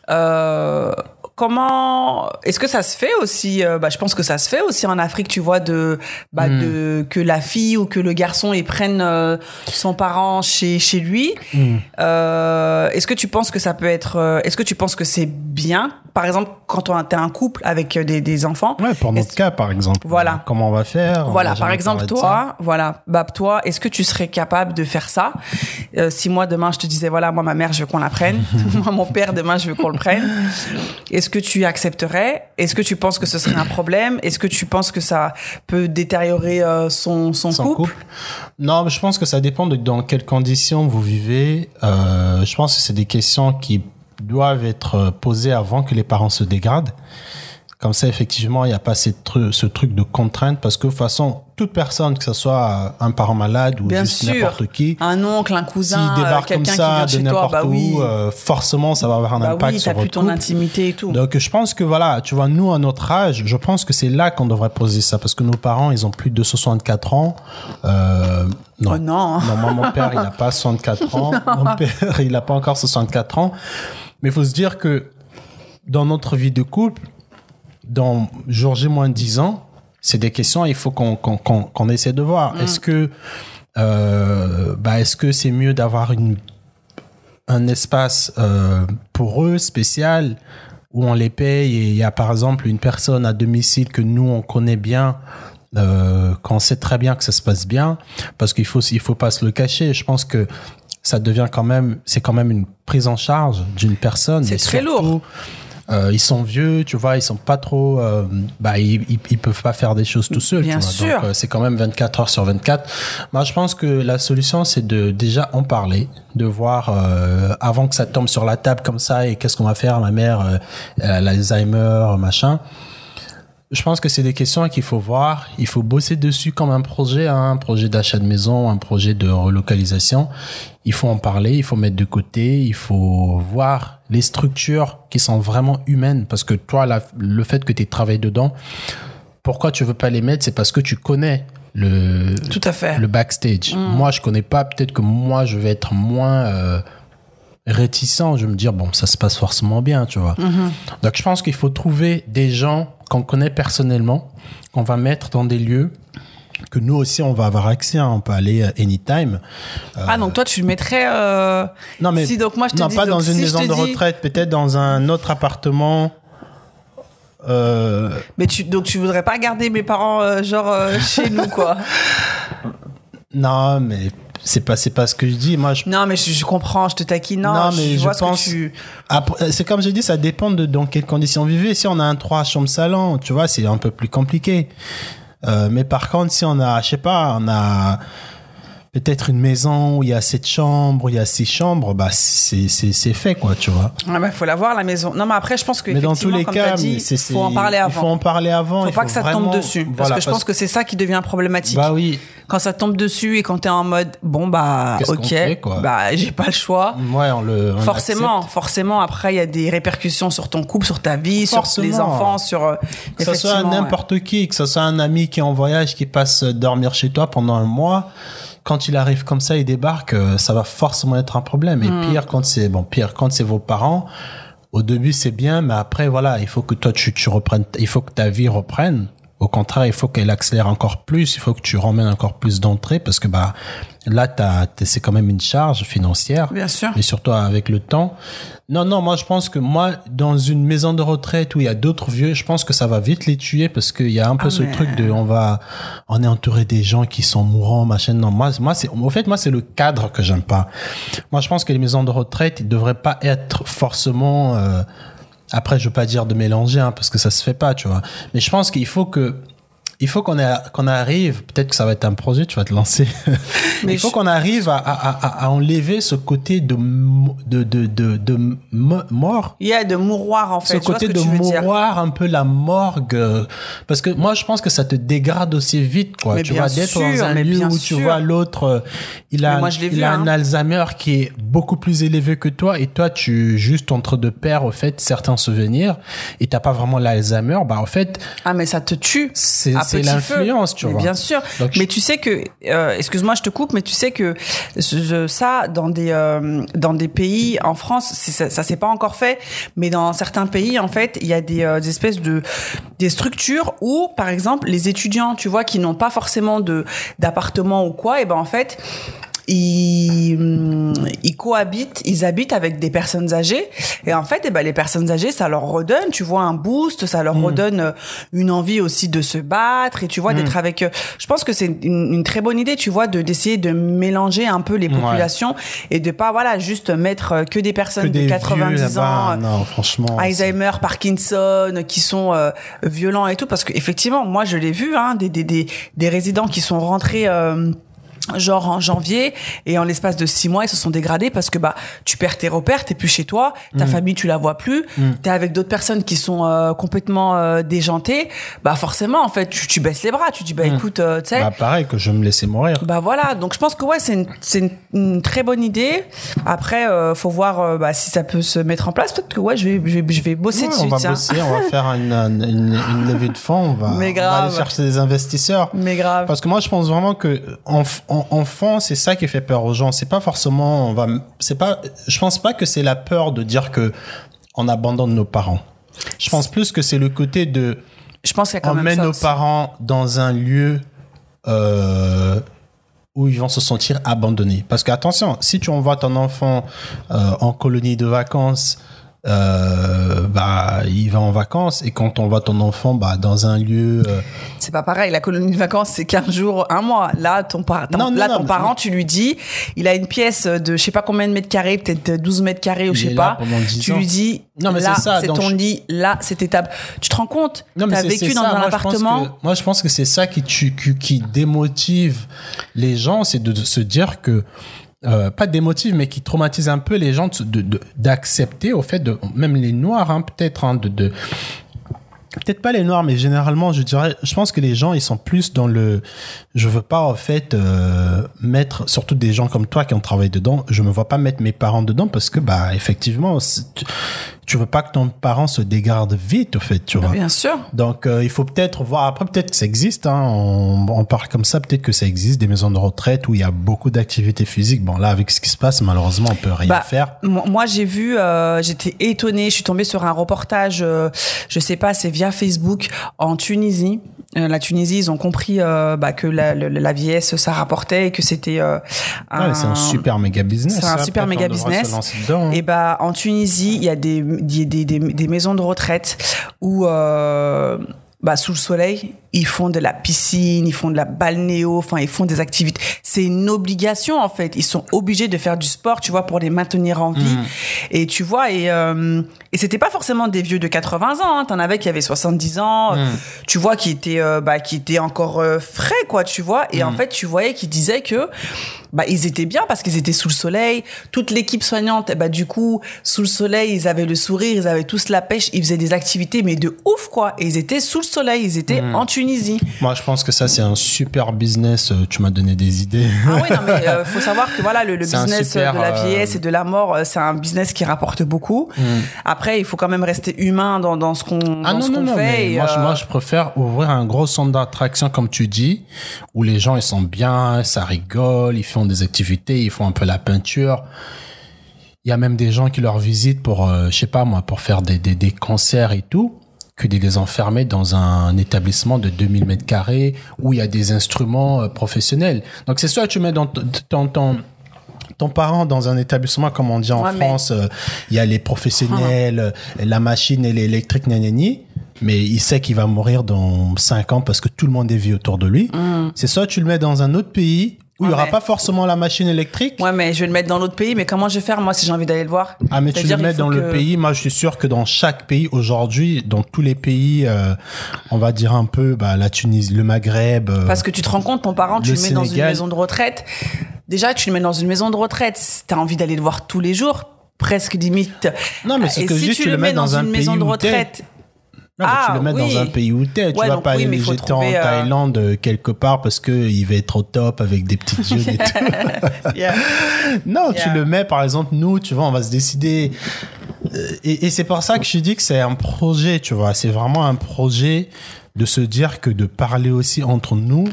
euh, comment est-ce que ça se fait aussi euh, bah, je pense que ça se fait aussi en Afrique tu vois de bah, Hmm. de que la fille ou que le garçon ils prennent euh, son parent chez chez lui Hmm. Euh, est-ce que tu penses que ça peut être euh, est-ce que tu penses que c'est bien par exemple quand on t'es un couple avec euh, des, des enfants Ouais, pour notre cas, par exemple. Voilà. Comment on va faire? Voilà, par exemple, toi, voilà, bah, toi, est-ce que tu serais capable de faire ça? Euh, Si moi, demain, je te disais, voilà, moi, ma mère, je veux qu'on la prenne. *laughs* *laughs* moi, mon père, demain, je veux qu'on le prenne. Est-ce que tu accepterais? Est-ce que tu penses que ce serait un problème? Est-ce que tu penses que ça peut détériorer euh, son, son, Son couple, couple? Non, mais je pense que ça dépend de dans quelles conditions vous vivez. Euh, je pense que c'est des questions qui doivent être euh, posées avant que les parents se dégradent. Comme ça, effectivement, il n'y a pas cette tru- ce truc de contrainte parce que de toute façon, toute personne, que ce soit un parent malade ou Bien juste n'importe qui, Un oncle, un s'il cousin, euh, débarque comme ça de n'importe bah où, oui, euh, forcément, ça va avoir un bah impact oui, sur t'as plus votre ton couple. intimité et tout. Donc je pense que voilà, tu vois, nous à notre âge, je pense que c'est là qu'on devrait poser ça parce que nos parents, ils ont plus de 64 ans. Euh, non. Oh non. Non, moi, mon père, il n'a pas *laughs* 64 ans. Mon père, il n'a pas encore 64 ans. Mais il faut se dire que dans notre vie de couple, dans jour J moins 10 ans, c'est des questions, il faut qu'on qu'on qu'on essaie de voir. Est-ce que euh, bah, est-ce que c'est mieux d'avoir une un espace euh, pour eux spécial où on les paye et il y a par exemple une personne à domicile que nous on connaît bien euh, qu'on sait très bien que ça se passe bien? Parce qu'il faut il faut pas se le cacher. Je pense que ça devient quand même c'est quand même une prise en charge d'une personne C'est très surtout, lourd. euh, ils sont vieux, tu vois, ils sont pas trop, euh, bah, ils, ils, ils peuvent pas faire des choses tout seuls. Bien tu vois. sûr. Euh, c'est quand même 24 heures sur 24. Moi, je pense que la solution, c'est de déjà en parler, de voir euh, avant que ça tombe sur la table comme ça et qu'est-ce qu'on va faire. Ma mère, euh, l'Alzheimer, machin. Je pense que c'est des questions qu'il faut voir. Il faut bosser dessus comme un projet, hein, un projet d'achat de maison, un projet de relocalisation. Il faut en parler, il faut mettre de côté, il faut voir les structures qui sont vraiment humaines. Parce que toi, la- le fait que tu travaillé dedans, pourquoi tu veux pas les mettre? C'est parce que tu connais le, Tout à fait. le backstage. Moi, je connais pas. Peut-être que moi, je vais être moins euh, réticent. Je vais me dire, bon, ça se passe forcément bien, tu vois. Donc, je pense qu'il faut trouver des gens qu'on connaît personnellement, qu'on va mettre dans des lieux que nous aussi, on va avoir accès. hein. On peut aller euh, anytime. Ah, donc toi, tu le mettrais. euh, Non, mais si, donc moi, je te non, dis, pas donc, dans une si maison de dis- retraite, peut-être dans un autre appartement. Euh, Mais tu, donc tu voudrais pas garder mes parents euh, genre euh, chez nous quoi *laughs* non, mais c'est pas, c'est pas ce que je dis. Moi, je Non mais je, je comprends, je te taquine. Non, Non, je, mais je vois ce pense- que tu. Après, c'est comme j'ai dit, ça dépend de dans quelles conditions vous vivez. Si on a un 3 chambres salon, tu vois, c'est un peu plus compliqué. Euh, mais par contre, si on a, je sais pas, on a peut-être une maison où il y a sept chambres, où il y a six chambres, bah c'est c'est c'est fait quoi, tu vois. Ah bah, faut la voir la maison. Non mais après je pense que Mais dans tous les cas, dit, faut en parler Il faut avant. en parler avant. Faut il pas que ça vraiment- tombe dessus parce que je pense que c'est ça qui devient problématique. bah oui, Quand ça tombe dessus et quand t'es en mode bon bah ok, fait, bah j'ai pas le choix. ouais, on le on Forcément, accepte. forcément. Après, il y a des répercussions sur ton couple, sur ta vie, sur Forcément. les enfants, sur. euh, Que ce soit ouais. n'importe qui, que ce soit un ami qui est en voyage, qui passe dormir chez toi pendant un mois, quand il arrive comme ça, il débarque, euh, ça va forcément être un problème. Et Hmm. pire quand c'est bon, pire quand c'est vos parents. Au début c'est bien, mais après voilà, il faut que toi tu, tu reprennes, il faut que ta vie reprenne. Au contraire, il faut qu'elle accélère encore plus. Il faut que tu ramènes encore plus d'entrées parce que bah là, c'est quand même une charge financière Bien sûr. et surtout avec le temps. Non, non, moi je pense que moi, dans une maison de retraite où il y a d'autres vieux, je pense que ça va vite les tuer parce qu'il y a un peu Ah, ce mais- truc de, on va, on est entouré des gens qui sont mourants, machin. Non, moi, moi c'est, au fait, moi c'est le cadre que j'aime pas. Moi je pense que les maisons de retraite, ils devraient pas être forcément. euh, après, je veux pas dire de mélanger, hein, parce que ça se fait pas, tu vois. Mais je pense qu'il faut que il faut qu'on qu'on arrive, peut-être que ça va être un projet, tu vas te lancer. *laughs* Mais il faut je- qu'on arrive à, à, à, à enlever ce côté de, de, de, de, de mo- mort. Il y a de mouroir en fait. Ce côté ce de mouroir, un peu la morgue. euh, Parce que moi, je pense que ça te dégrade aussi vite, quoi. Mais tu vois, d'être dans un lieu où tu vois l'autre, euh, il a, moi, il vu, a hein. un Alzheimer qui est beaucoup plus élevé que toi et toi, tu, juste entre deux paires, au fait, certains souvenirs et t'as pas vraiment l'Alzheimer, bah, en fait, Ah mais ça te tue. c'est c'est l'influence, tu Mais vois. Bien sûr. Donc, mais tu sais que, euh, excuse-moi, je te coupe, mais tu sais que ça, dans des euh, dans des pays en France, ça, ça s'est pas encore fait, mais dans certains pays, en fait, il y a des, euh, des espèces de des structures où, par exemple, les étudiants, tu vois, qui n'ont pas forcément de d'appartement ou quoi, et ben en fait ils, hum, ils cohabitent, ils habitent avec des personnes âgées et en fait, eh ben, les personnes âgées, ça leur redonne, tu vois, un boost, ça leur redonne euh, une envie aussi de se battre et tu vois d'être avec. eux. Je pense que c'est une, une très bonne idée, tu vois, de d'essayer de mélanger un peu les Ouais. populations et de pas voilà juste mettre euh, que des personnes que des de 90 vieux, ans. euh, non, franchement. Alzheimer, Parkinson, qui sont euh, violents et tout, parce que effectivement, moi je l'ai vu, hein, des, des, des, des résidents qui sont rentrés. euh, genre en janvier et en l'espace de six mois ils se sont dégradés parce que bah tu perds tes repères t'es plus chez toi ta famille tu la vois plus t'es avec d'autres personnes qui sont euh, complètement euh, déjantées bah forcément en fait tu, tu baisses les bras tu dis bah écoute euh, tu sais Bah, pareil, que je me laissais mourir. bah voilà, donc je pense que ouais, c'est une, c'est une, une très bonne idée. Après, euh, faut voir euh, bah, si ça peut se mettre en place. Peut-être que ouais, je vais, je vais, je vais bosser Ouais, dessus. on va tiens. bosser, on va faire *laughs* une, une, une- levée de fonds, on va, Mais on va grave. aller chercher des investisseurs. Mais grave. Parce que moi, je pense vraiment que en, enfant, c'est ça qui fait peur aux gens. C'est pas forcément, on va, c'est pas, je pense pas que c'est la peur de dire que on abandonne nos parents. Je pense plus que c'est le côté de Je pense qu'il y a quand on même met ça nos aussi. parents dans un lieu euh, où ils vont se sentir abandonnés. Parce que attention, si tu envoies ton enfant euh, en colonie de vacances, euh, bah il va en vacances et quand on voit ton enfant bah dans un lieu euh, C'est pas pareil. La colonie de vacances, c'est 15 jours, un mois. Là, ton, par- ton- Non, non, là, non, ton parent, tu lui dis, il a une pièce de je sais pas combien de mètres carrés, peut-être 12 mètres carrés ou je sais pas. pendant 10 Tu ans. lui dis, Non, mais là, c'est ça, c'est donc ton je- lit, là, c'est tes tables. Tu te rends compte? T'as c'est- vécu dans ça. un Moi, je appartement? que- moi, je pense que c'est ça qui, tu- qui, qui démotive les gens, c'est de, de se dire que euh, pas démotive, mais qui traumatise un peu les gens d'accepter au fait de même les noirs, hein, peut-être, hein, de, peut-être pas les noirs, mais généralement, je dirais, je pense que les gens, ils sont plus dans le, je veux pas en fait euh, mettre, surtout des gens comme toi qui ont travaillé dedans, je me vois pas mettre mes parents dedans parce que bah effectivement, tu, veux pas que ton parent se dégrade vite, au fait, tu vois. Bien sûr. Donc, euh, il faut peut-être voir. Après, peut-être que ça existe. Hein, on, on parle comme ça. Peut-être que ça existe des maisons de retraite où il y a beaucoup d'activités physiques. Bon, là, avec ce qui se passe, malheureusement, on peut rien Bah, faire. Moi, j'ai vu, euh, j'étais étonnée. Je suis tombée sur un reportage, euh, je sais pas, c'est via Facebook en Tunisie. Euh, la Tunisie, ils ont compris bah, que la, la, la vieillesse, ça rapportait et que c'était euh, Ouais, c'est un super méga business. c'est un ça. super méga business. dedans, hein. Et bah en Tunisie, il y a des des, maisons de retraite où euh, bah, sous le soleil, ils font de la piscine, ils font de la balnéo, enfin ils font des activités. C'est une obligation en fait. Ils sont obligés de faire du sport, tu vois, pour les maintenir en vie. Et tu vois, et euh, et c'était pas forcément des vieux de 80 ans. Hein. T'en avais qui avaient 70 ans, euh, tu vois, qui étaient euh, bah qui étaient encore euh, frais quoi, tu vois. Et en fait, tu voyais qu'ils disaient que bah ils étaient bien parce qu'ils étaient sous le soleil. Toute l'équipe soignante, eh bah du coup sous le soleil, ils avaient le sourire, ils avaient tous la pêche, ils faisaient des activités mais de ouf quoi. Et ils étaient sous le soleil, ils étaient en Tunisie. Moi, je pense que ça, c'est un super business. Tu m'as donné des idées. Ah oui, non, mais euh, faut savoir que voilà, le, business super, de la euh, vieillesse et de la mort, euh, c'est un business qui rapporte beaucoup. Après, il faut quand même rester humain dans, dans ce qu'on Ah dans non, ce non, qu'on non, fait. mais moi, je, euh, moi, je préfère ouvrir un gros centre d'attraction, comme tu dis, où les gens, ils sont bien, ça rigole, ils font des activités, ils font un peu la peinture. Il y a même des gens qui leur visitent pour, euh, je sais pas moi, pour faire des, des, des concerts et tout, que de les enfermer dans un établissement de 2000 mètres carrés où il y a des instruments euh, professionnels. Donc, c'est soit tu mets dans ton, ton, ton, parent dans un établissement, comme on dit en Ouais, France, euh, il y a les professionnels, euh, la machine et l'électrique, nanani. Mais il sait qu'il va mourir dans 5 ans parce que tout le monde est vieux autour de lui. C'est soit tu le mets dans un autre pays où il n'y aura mais- pas forcément la machine électrique. Ouais, mais je vais le mettre dans l'autre pays. Mais comment je vais faire moi si j'ai envie d'aller le voir? Ah, mais tu le mets dans le pays. Moi, je suis sûr que dans chaque pays aujourd'hui, dans tous les pays, euh, on va dire un peu bah, la Tunisie, le Maghreb. euh, Parce que tu te rends compte, ton parent, tu Le le, mets dans une maison de retraite. Déjà, tu le mets dans une maison de retraite. T'as envie d'aller le voir tous les jours, presque limite. Non, mais c'est Et que si juste tu le mets dans, un une pays maison de retraite, Non, mais tu Ah, le mets oui. dans un pays où t'es. Tu Ouais, vas donc pas oui, aller jeter en euh, Thaïlande euh, quelque part parce que il va être au top avec des petits yeux et tout. *laughs* Yeah. Non, tu le mets, par exemple, nous, tu vois, on va se décider. Euh, Et, et c'est pour ça que je dis que c'est un projet, tu vois. C'est vraiment un projet de se dire que de parler aussi entre nous,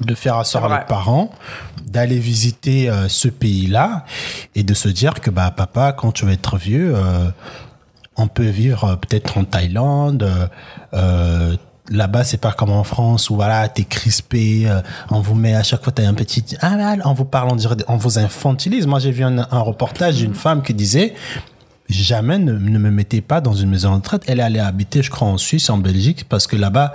de faire asseoir les parents, d'aller visiter euh, ce pays-là et de se dire que bah papa, quand tu vas être vieux, euh, on peut vivre euh, peut-être en Thaïlande. euh, euh, Là-bas, c'est pas comme en France où voilà, t'es crispé, on vous met à chaque fois t'as un petit ah là, on vous parle, on dirait, on vous infantilise. Moi, j'ai vu un, un reportage d'une femme qui disait jamais ne, ne me mettez pas dans une maison de retraite. Elle est allée habiter, je crois, en Suisse, en Belgique, parce que là-bas,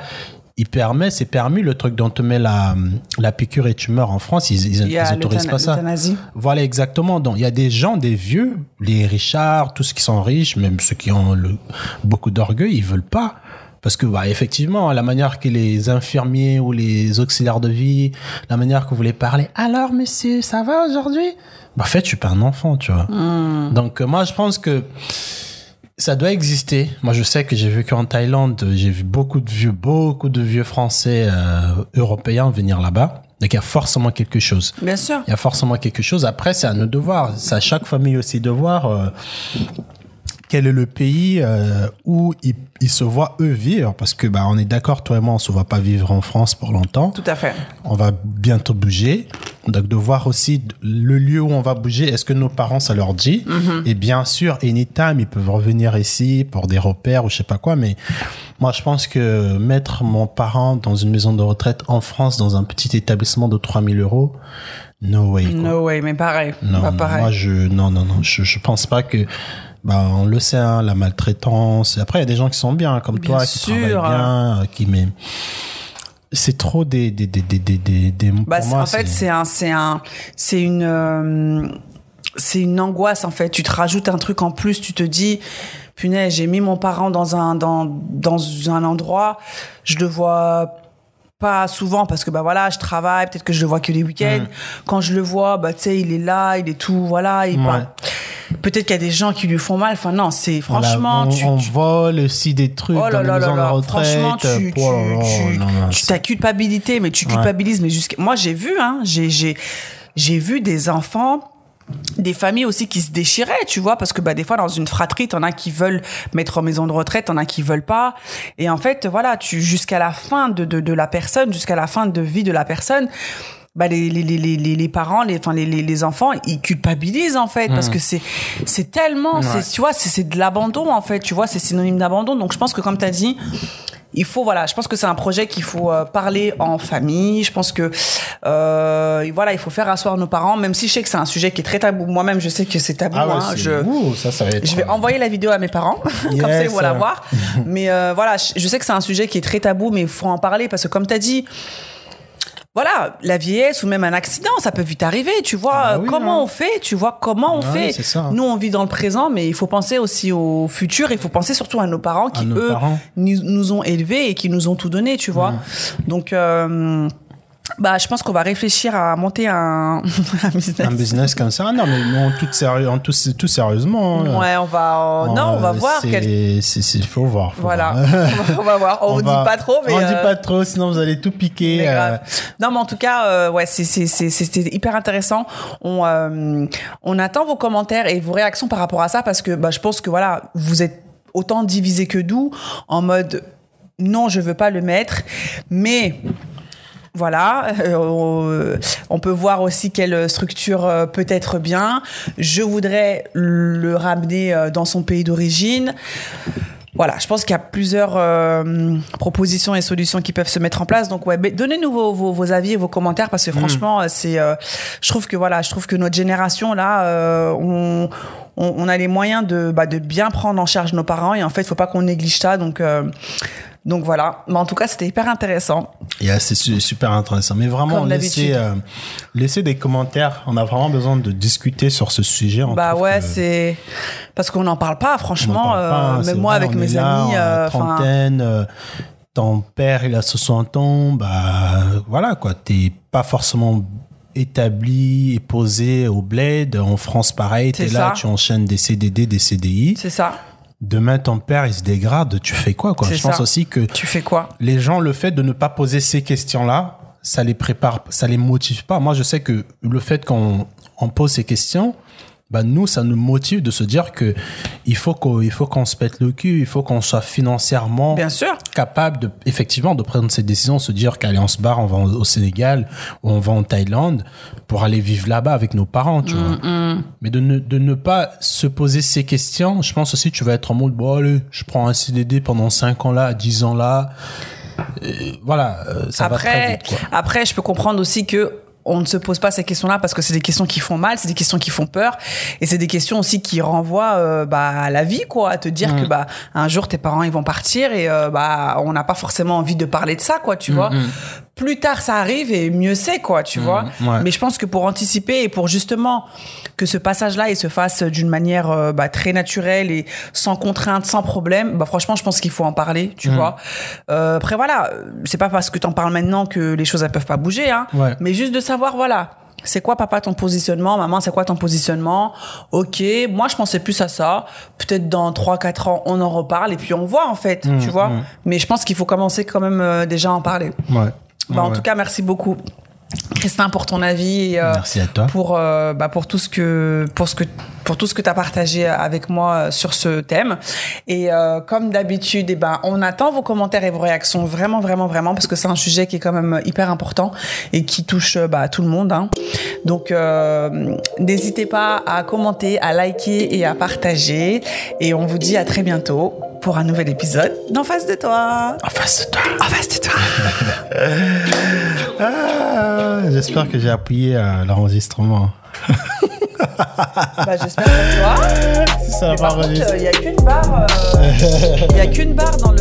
il permet, c'est permis le truc dont te met la, la piqûre et tu meurs en France, ils, ils, ils autorisent pas ça. Voilà, exactement. Donc, il y a des gens, des vieux, les Richards, tous ceux qui sont riches, même ceux qui ont le- beaucoup d'orgueil, ils veulent pas. Parce que, bah, effectivement, la manière que les infirmiers ou les auxiliaires de vie, la manière que vous les parlez, alors, monsieur, ça va aujourd'hui? Bah, en fait, je suis pas un enfant, tu vois. Donc, euh, moi, je pense que ça doit exister. Moi, je sais que j'ai vécu en Thaïlande, j'ai vu beaucoup de vieux, beaucoup de vieux Français, euh, européens venir là-bas. Donc, il y a forcément quelque chose. Bien sûr. Il y a forcément quelque chose. Après, c'est à nos devoirs. C'est à chaque famille aussi de voir euh, quel est le pays euh, où ils, ils se voient eux vivre. Parce que, bah, on est d'accord, toi et moi, on se voit pas vivre en France pour longtemps. Tout à fait. On va bientôt bouger. Donc, de voir aussi le lieu où on va bouger. Est-ce que nos parents, ça leur dit? Et bien sûr, anytime, ils peuvent revenir ici pour des repères ou je sais pas quoi. Mais moi, je pense que mettre mon parent dans une maison de retraite en France, dans un petit établissement de 3000 euros, no way. quoi. No way, mais pareil. Non, Pas pareil. moi je non non non, je je pense pas que bah on le sait hein, la maltraitance. Après il y a des gens qui sont bien comme Bien toi qui travaillent bien, euh, qui mais c'est trop des des des des des, des, des- Bah, pour moi, en fait, c'est un, c'est un, c'est une, euh, c'est une angoisse en fait. Tu te rajoutes un truc en plus. Tu te dis, punaise, j'ai mis mon parent dans un, dans, dans un endroit. Je le vois pas souvent parce que bah voilà, je travaille. Peut-être que je le vois que les week-ends. Quand je le vois, bah tu sais, il est là, il est tout, voilà. Il Ouais. Peut-être qu'il y a des gens qui lui font mal. Enfin non, c'est Voilà, franchement, on, tu, on tu- vole aussi des trucs Oh dans là les de retraite. franchement, tu, Oh tu, non, non, tu- c'est- ta culpabilité, mais tu Ouais. culpabilises, mais jusqu'à, moi j'ai vu, hein, j'ai, j'ai, j'ai vu des enfants, des familles aussi qui se déchiraient, tu vois, parce que bah des fois dans une fratrie, t'en as qui veulent mettre en maison de retraite, t'en as qui veulent pas, et en fait voilà, tu jusqu'à la fin de, de, de la personne, jusqu'à la fin de vie de la personne. Bah les, les, les, les, les parents, les, enfin les, les, les enfants, ils culpabilisent en fait parce que c'est c'est tellement, c'est tu vois, c'est c'est de l'abandon en fait, tu vois, c'est synonyme d'abandon. Donc je pense que comme tu as dit, il faut voilà, je pense que c'est un projet qu'il faut euh, parler en famille. Je pense que euh, voilà, il faut faire asseoir nos parents, même si je sais que c'est un sujet qui est très tabou. Moi-même, je sais que c'est tabou. Ah ouais, hein. je ouh, ça ça va être je vais envoyer la vidéo à mes parents, *laughs* comme ça ils vont la voir. *laughs* Mais euh, voilà, je, je sais que c'est un sujet qui est très tabou, mais il faut en parler parce que comme tu as dit, voilà, la vieillesse ou même un accident, ça peut vite arriver, tu vois. Ah bah oui, comment hein. on fait, tu vois, comment on Ah fait? oui, ça. Nous, on vit dans le présent, mais il faut penser aussi au futur, il faut penser surtout à nos parents qui, nos eux, parents. nous, nous ont élevés et qui nous ont tout donné, tu vois. Donc, euh, bah, je pense qu'on va réfléchir à monter un, *laughs* un business. un business comme ça. Non mais non, tout sérieux, en tout, tout sérieusement. hein. Ouais, on va, euh, non, on va Euh, voir. c'est- quel- faut voir. faut Voilà, voir. *laughs* on va voir. *laughs* On, On ne va- dit pas trop, mais. on euh, dit pas trop, sinon vous allez tout piquer. mais euh, Non, mais en tout cas, ouais, c'était hyper intéressant. On, on attend vos commentaires et vos réactions par rapport à ça parce que bah, je pense que voilà, vous êtes autant divisés que nous en mode non, je veux pas le mettre, mais voilà, euh, on peut voir aussi quelle structure euh, peut être bien. Je voudrais le ramener euh, dans son pays d'origine. Voilà, je pense qu'il y a plusieurs euh, propositions et solutions qui peuvent se mettre en place. Donc ouais, mais donnez-nous vos, vos, vos avis et vos commentaires parce que franchement, c'est, euh, je trouve que voilà, je trouve que notre génération là, on, on, on a les moyens de, bah, de bien prendre en charge nos parents et en fait, il faut pas qu'on néglige ça. Donc euh, donc voilà, mais en tout cas, c'était hyper intéressant. Yeah, c'est su- super intéressant. Mais vraiment, laissez, euh, laissez des commentaires. On a vraiment besoin de discuter sur ce sujet. On bah ouais, que c'est parce qu'on n'en parle pas, franchement. parle pas, euh, même moi, vrai, avec mes là, amis, euh, trentaine, euh, ton père, il a 60 ans, bah voilà quoi. T'es pas forcément établi et posé au bled. En France, pareil, t'es là, tu enchaînes des CDD, des CDI. c'est ça. Demain, ton père, il se dégrade. Tu fais quoi, quoi? Je pense aussi que Tu fais quoi? les gens, le fait de ne pas poser ces questions-là, ça les prépare, ça les motive pas. Moi, je sais que le fait qu'on on pose ces questions, bah nous, ça nous motive de se dire que il faut qu'on, il faut qu'on se pète le cul, il faut qu'on soit financièrement Bien sûr. capable de, effectivement, de prendre cette décision, se dire qu'allez, on se barre, on va au Sénégal ou on va en Thaïlande pour aller vivre là-bas avec nos parents, tu vois. Mais de ne, de ne pas se poser ces questions, je pense aussi, tu vas être en mode, bon, allez, je prends un CDD pendant 5 ans là, 10 ans là. Et voilà, euh, ça va très après, vite, quoi. après, je peux comprendre aussi que on ne se pose pas ces questions-là parce que c'est des questions qui font mal, c'est des questions qui font peur, et c'est des questions aussi qui renvoient euh, bah, à la vie, quoi, à te dire Mm. que bah un jour tes parents ils vont partir et euh, bah on n'a pas forcément envie de parler de ça, quoi, tu vois. Plus tard ça arrive et mieux c'est, quoi, tu vois. Mm. ouais. Mais je pense que pour anticiper et pour justement que ce passage-là il se fasse d'une manière euh, bah, très naturelle et sans contrainte, sans problème, bah franchement je pense qu'il faut en parler, tu vois. Après voilà, c'est pas parce que t'en parles maintenant que les choses elles peuvent pas bouger, hein. Ouais. Mais juste de savoir voilà. C'est quoi papa ton positionnement Maman, c'est quoi ton positionnement? Ok, moi je pensais plus à ça. Peut-être dans 3-4 ans, on en reparle et puis on voit en fait, Mmh, tu vois? Mais je pense qu'il faut commencer quand même euh, déjà à en parler. Ouais. Bah, en tout cas, merci beaucoup, Christin, pour ton avis et euh, Merci à toi. pour euh, bah, pour tout ce que pour ce que pour tout ce que tu as partagé avec moi euh, sur ce thème. Et euh, comme d'habitude, eh ben on attend vos commentaires et vos réactions vraiment vraiment vraiment parce que c'est un sujet qui est quand même hyper important et qui touche euh, bah, tout le monde. hein. Donc euh, n'hésitez pas à commenter, à liker et à partager. Et on vous dit à très bientôt pour un nouvel épisode d'en face de toi. En face de toi. En face de toi. *laughs* Ah, J'espère que j'ai appuyé à l'enregistrement. Bah, j'espère pour toi. *laughs* Si ça va il n'y a qu'une barre. euh, Il y a qu'une barre dans